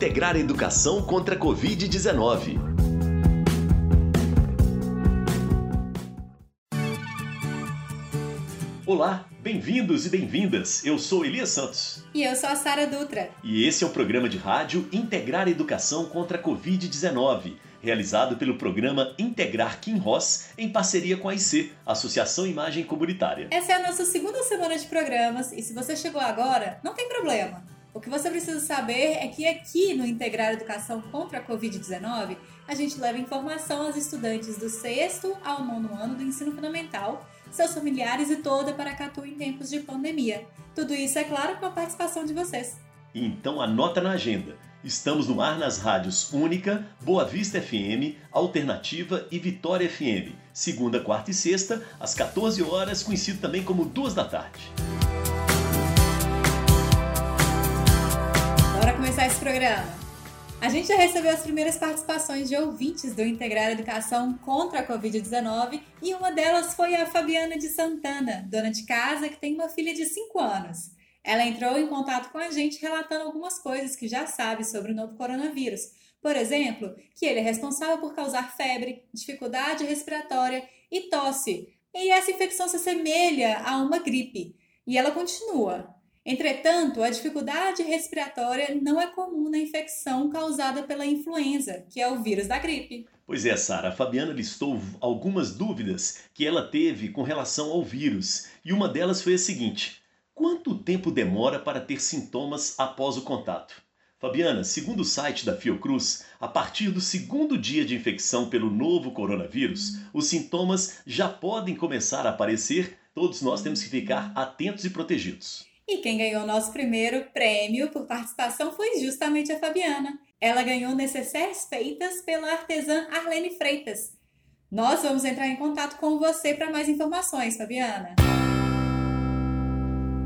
integrar a educação contra a Covid-19. Olá, bem-vindos e bem-vindas. Eu sou Elias Santos. E eu sou a Sara Dutra. E esse é o programa de rádio Integrar a Educação contra a Covid-19, realizado pelo programa Integrar Kim Ross em parceria com a IC, Associação Imagem Comunitária. Essa é a nossa segunda semana de programas e se você chegou agora, não tem problema. O que você precisa saber é que aqui no Integrar Educação contra a Covid-19, a gente leva informação aos estudantes do sexto ao nono ano do ensino fundamental seus familiares e toda Paracatu em tempos de pandemia. Tudo isso, é claro, com a participação de vocês. Então anota na agenda. Estamos no ar nas rádios Única, Boa Vista FM, Alternativa e Vitória FM, segunda, quarta e sexta, às 14 horas, conhecido também como duas da tarde. Começar esse programa. A gente já recebeu as primeiras participações de ouvintes do Integrar Educação contra a Covid-19 e uma delas foi a Fabiana de Santana, dona de casa que tem uma filha de 5 anos. Ela entrou em contato com a gente relatando algumas coisas que já sabe sobre o novo coronavírus. Por exemplo, que ele é responsável por causar febre, dificuldade respiratória e tosse. E essa infecção se assemelha a uma gripe. E ela continua. Entretanto, a dificuldade respiratória não é comum na infecção causada pela influenza, que é o vírus da gripe. Pois é, Sara, a Fabiana listou algumas dúvidas que ela teve com relação ao vírus, e uma delas foi a seguinte: quanto tempo demora para ter sintomas após o contato? Fabiana, segundo o site da Fiocruz, a partir do segundo dia de infecção pelo novo coronavírus, os sintomas já podem começar a aparecer. Todos nós temos que ficar atentos e protegidos. E quem ganhou nosso primeiro prêmio por participação foi justamente a Fabiana. Ela ganhou necessárias feitas pela artesã Arlene Freitas. Nós vamos entrar em contato com você para mais informações, Fabiana.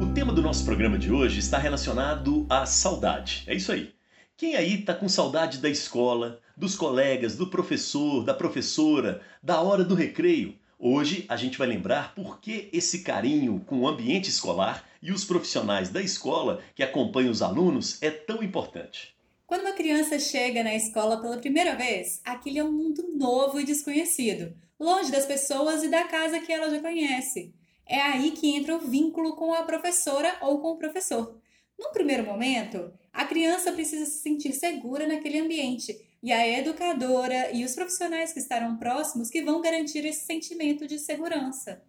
O tema do nosso programa de hoje está relacionado à saudade. É isso aí. Quem aí está com saudade da escola, dos colegas, do professor, da professora, da hora do recreio? Hoje a gente vai lembrar por que esse carinho com o ambiente escolar e os profissionais da escola que acompanham os alunos é tão importante. Quando uma criança chega na escola pela primeira vez, aquele é um mundo novo e desconhecido, longe das pessoas e da casa que ela já conhece. É aí que entra o vínculo com a professora ou com o professor. Num primeiro momento, a criança precisa se sentir segura naquele ambiente e a educadora e os profissionais que estarão próximos que vão garantir esse sentimento de segurança.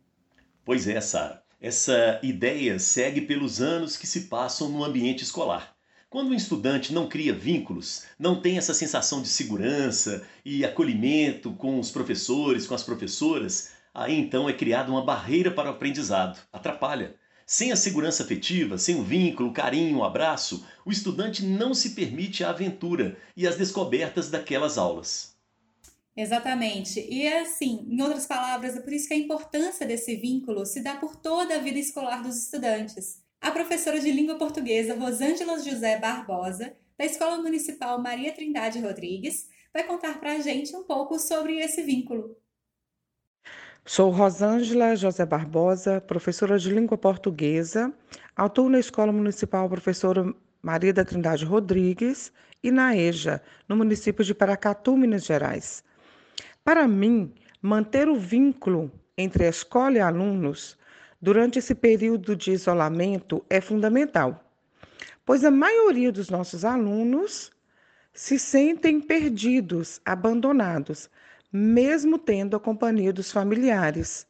Pois é, Sara. Essa ideia segue pelos anos que se passam no ambiente escolar. Quando um estudante não cria vínculos, não tem essa sensação de segurança e acolhimento com os professores, com as professoras, aí então é criada uma barreira para o aprendizado, atrapalha. Sem a segurança afetiva, sem o vínculo, o carinho, o abraço, o estudante não se permite a aventura e as descobertas daquelas aulas. Exatamente. E assim, em outras palavras, é por isso que a importância desse vínculo se dá por toda a vida escolar dos estudantes. A professora de língua portuguesa Rosângela José Barbosa, da Escola Municipal Maria Trindade Rodrigues, vai contar para a gente um pouco sobre esse vínculo. Sou Rosângela José Barbosa, professora de língua portuguesa. Atuo na Escola Municipal Professora Maria da Trindade Rodrigues e na EJA, no município de Paracatu, Minas Gerais. Para mim, manter o vínculo entre a escola e alunos durante esse período de isolamento é fundamental, pois a maioria dos nossos alunos se sentem perdidos, abandonados, mesmo tendo a companhia dos familiares.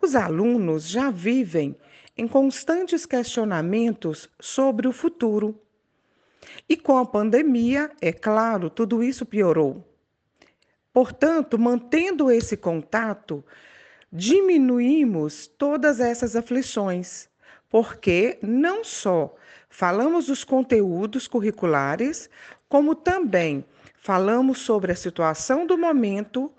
Os alunos já vivem em constantes questionamentos sobre o futuro. E com a pandemia, é claro, tudo isso piorou. Portanto, mantendo esse contato, diminuímos todas essas aflições, porque não só falamos dos conteúdos curriculares, como também falamos sobre a situação do momento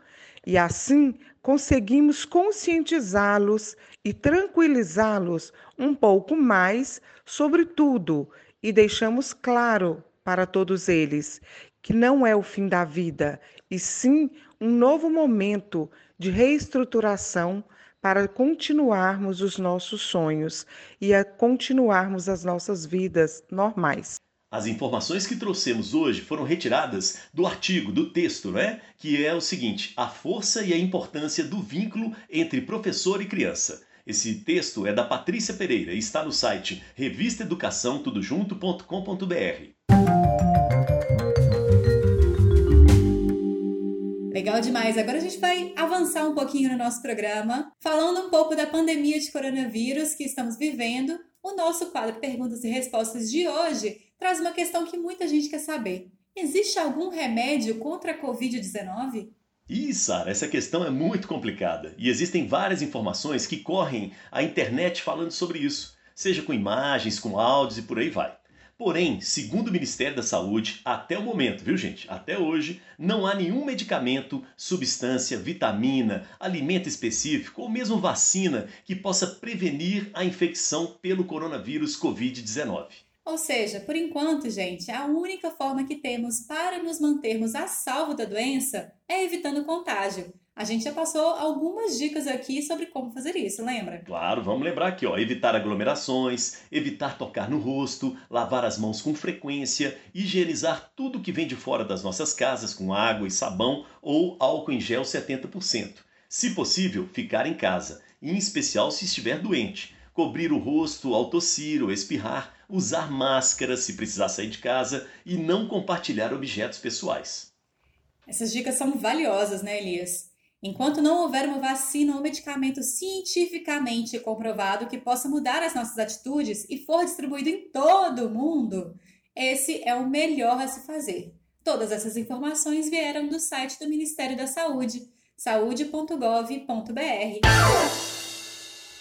e assim conseguimos conscientizá-los e tranquilizá-los um pouco mais sobre tudo e deixamos claro para todos eles que não é o fim da vida, e sim um novo momento de reestruturação para continuarmos os nossos sonhos e continuarmos as nossas vidas normais. As informações que trouxemos hoje foram retiradas do artigo, do texto, né? que é o seguinte: a força e a importância do vínculo entre professor e criança. Esse texto é da Patrícia Pereira e está no site revistaeducaçãotudojunto.com.br. Legal demais. Agora a gente vai avançar um pouquinho no nosso programa, falando um pouco da pandemia de coronavírus que estamos vivendo. O nosso quadro Perguntas e Respostas de hoje traz uma questão que muita gente quer saber. Existe algum remédio contra a Covid-19? Ih, Sara, essa questão é muito complicada e existem várias informações que correm a internet falando sobre isso, seja com imagens, com áudios e por aí vai. Porém, segundo o Ministério da Saúde, até o momento, viu gente? Até hoje, não há nenhum medicamento, substância, vitamina, alimento específico ou mesmo vacina que possa prevenir a infecção pelo coronavírus Covid-19. Ou seja, por enquanto, gente, a única forma que temos para nos mantermos a salvo da doença é evitando o contágio. A gente já passou algumas dicas aqui sobre como fazer isso, lembra? Claro, vamos lembrar aqui, ó, evitar aglomerações, evitar tocar no rosto, lavar as mãos com frequência, higienizar tudo que vem de fora das nossas casas com água e sabão ou álcool em gel 70%. Se possível, ficar em casa, em especial se estiver doente. Cobrir o rosto ao tossir ou espirrar usar máscara se precisar sair de casa e não compartilhar objetos pessoais. Essas dicas são valiosas, né, Elias? Enquanto não houver uma vacina ou medicamento cientificamente comprovado que possa mudar as nossas atitudes e for distribuído em todo o mundo, esse é o melhor a se fazer. Todas essas informações vieram do site do Ministério da Saúde, saúde.gov.br.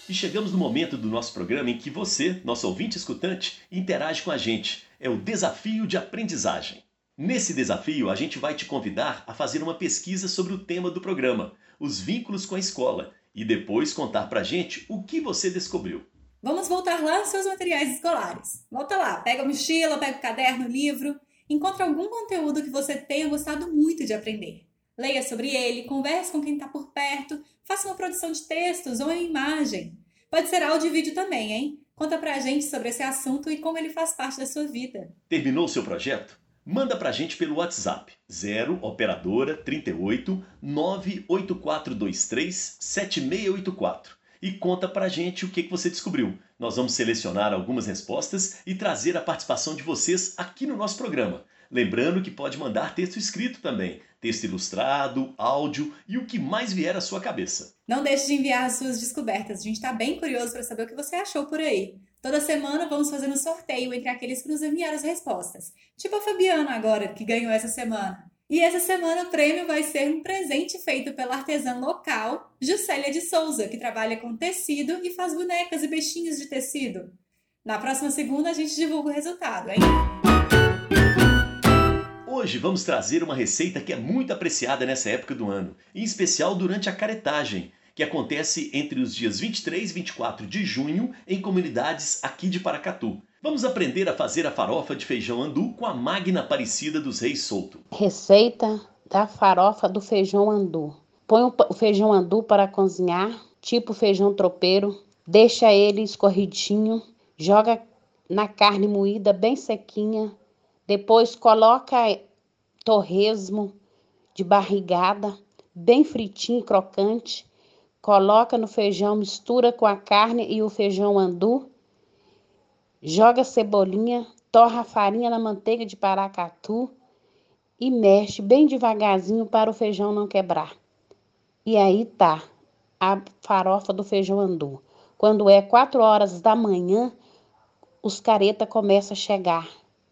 E chegamos no momento do nosso programa em que você, nosso ouvinte escutante, interage com a gente. É o desafio de aprendizagem. Nesse desafio, a gente vai te convidar a fazer uma pesquisa sobre o tema do programa, os vínculos com a escola, e depois contar pra gente o que você descobriu. Vamos voltar lá aos seus materiais escolares. Volta lá, pega a mochila, pega o caderno, o livro, encontra algum conteúdo que você tenha gostado muito de aprender. Leia sobre ele, converse com quem está por perto, faça uma produção de textos ou em imagem. Pode ser áudio e vídeo também, hein? Conta pra gente sobre esse assunto e como ele faz parte da sua vida. Terminou o seu projeto? Manda pra gente pelo WhatsApp 0 operadora 38 98423 7684 e conta pra gente o que você descobriu. Nós vamos selecionar algumas respostas e trazer a participação de vocês aqui no nosso programa. Lembrando que pode mandar texto escrito também, texto ilustrado, áudio e o que mais vier à sua cabeça. Não deixe de enviar as suas descobertas, a gente está bem curioso para saber o que você achou por aí. Toda semana vamos fazer um sorteio entre aqueles que nos enviaram as respostas. Tipo a Fabiana agora, que ganhou essa semana. E essa semana o prêmio vai ser um presente feito pela artesã local Juscelia de Souza, que trabalha com tecido e faz bonecas e bichinhos de tecido. Na próxima segunda a gente divulga o resultado, hein? Hoje vamos trazer uma receita que é muito apreciada nessa época do ano, em especial durante a caretagem, que acontece entre os dias 23 e 24 de junho em comunidades aqui de Paracatu. Vamos aprender a fazer a farofa de feijão andu com a Magna Aparecida dos Reis Solto. Receita da farofa do feijão andu. Põe o feijão andu para cozinhar, tipo feijão tropeiro, deixa ele escorridinho, joga na carne moída bem sequinha, depois coloca torresmo de barrigada, bem fritinho crocante. Coloca no feijão, mistura com a carne e o feijão andu. Joga cebolinha, torra a farinha na manteiga de paracatu e mexe bem devagarzinho para o feijão não quebrar. E aí tá a farofa do feijão andu. Quando é quatro horas da manhã, os careta começam a chegar.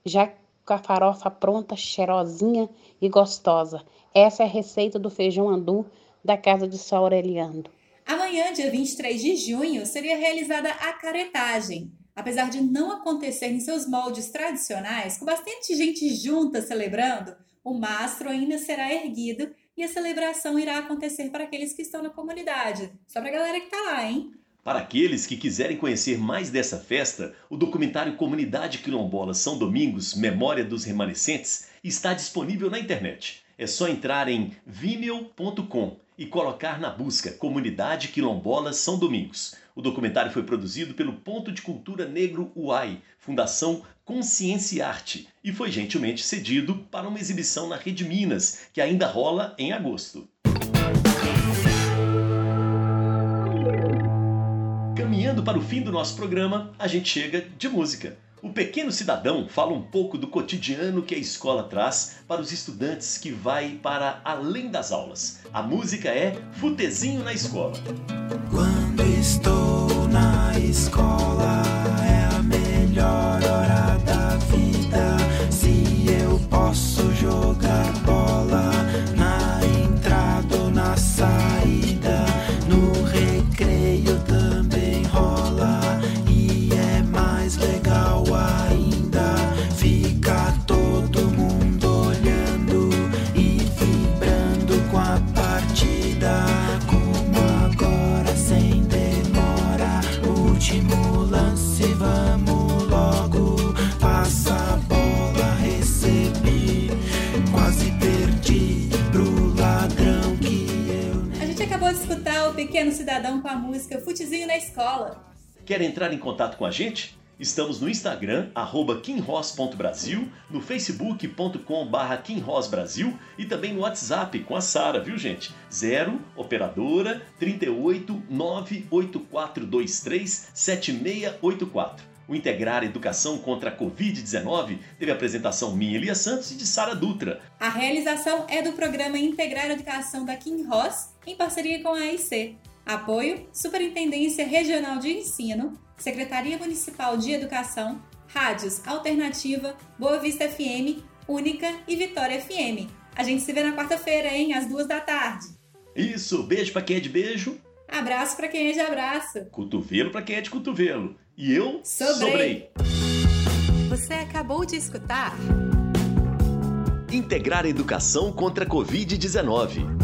Já com a farofa pronta, cheirosinha e gostosa. Essa é a receita do feijão andu da casa de São Aureliano. Amanhã, dia 23 de junho, seria realizada a caretagem. Apesar de não acontecer em seus moldes tradicionais, com bastante gente junta celebrando, o mastro ainda será erguido e a celebração irá acontecer para aqueles que estão na comunidade. Só para a galera que está lá, hein? Para aqueles que quiserem conhecer mais dessa festa, o documentário Comunidade Quilombola São Domingos Memória dos Remanescentes está disponível na internet. É só entrar em vimeo.com e colocar na busca Comunidade Quilombola São Domingos. O documentário foi produzido pelo Ponto de Cultura Negro UAI, Fundação Consciência Arte, e foi gentilmente cedido para uma exibição na Rede Minas, que ainda rola em agosto. Caminhando para o fim do nosso programa, a gente chega de música. O Pequeno Cidadão fala um pouco do cotidiano que a escola traz para os estudantes que vai para além das aulas. A música é Futezinho na Escola. Quando estou na escola escutar o Pequeno Cidadão com a música Futezinho na Escola. Quer entrar em contato com a gente? Estamos no Instagram, arroba kimross.brasil, no facebook.com barra e também no WhatsApp com a Sara, viu gente? 0 operadora 38 98423 7684. O Integrar Educação contra a Covid-19 teve apresentação minha, Elia Santos, e de Sara Dutra. A realização é do programa Integrar Educação da Kim Ross, em parceria com a AIC. Apoio: Superintendência Regional de Ensino, Secretaria Municipal de Educação, Rádios Alternativa, Boa Vista FM, Única e Vitória FM. A gente se vê na quarta-feira, hein, às duas da tarde. Isso, beijo pra quem é de beijo, Abraço para quem é de abraço. cotovelo pra quem é de cotovelo. E eu Sobrei. Você acabou de escutar Integrar Educação contra a Covid-19.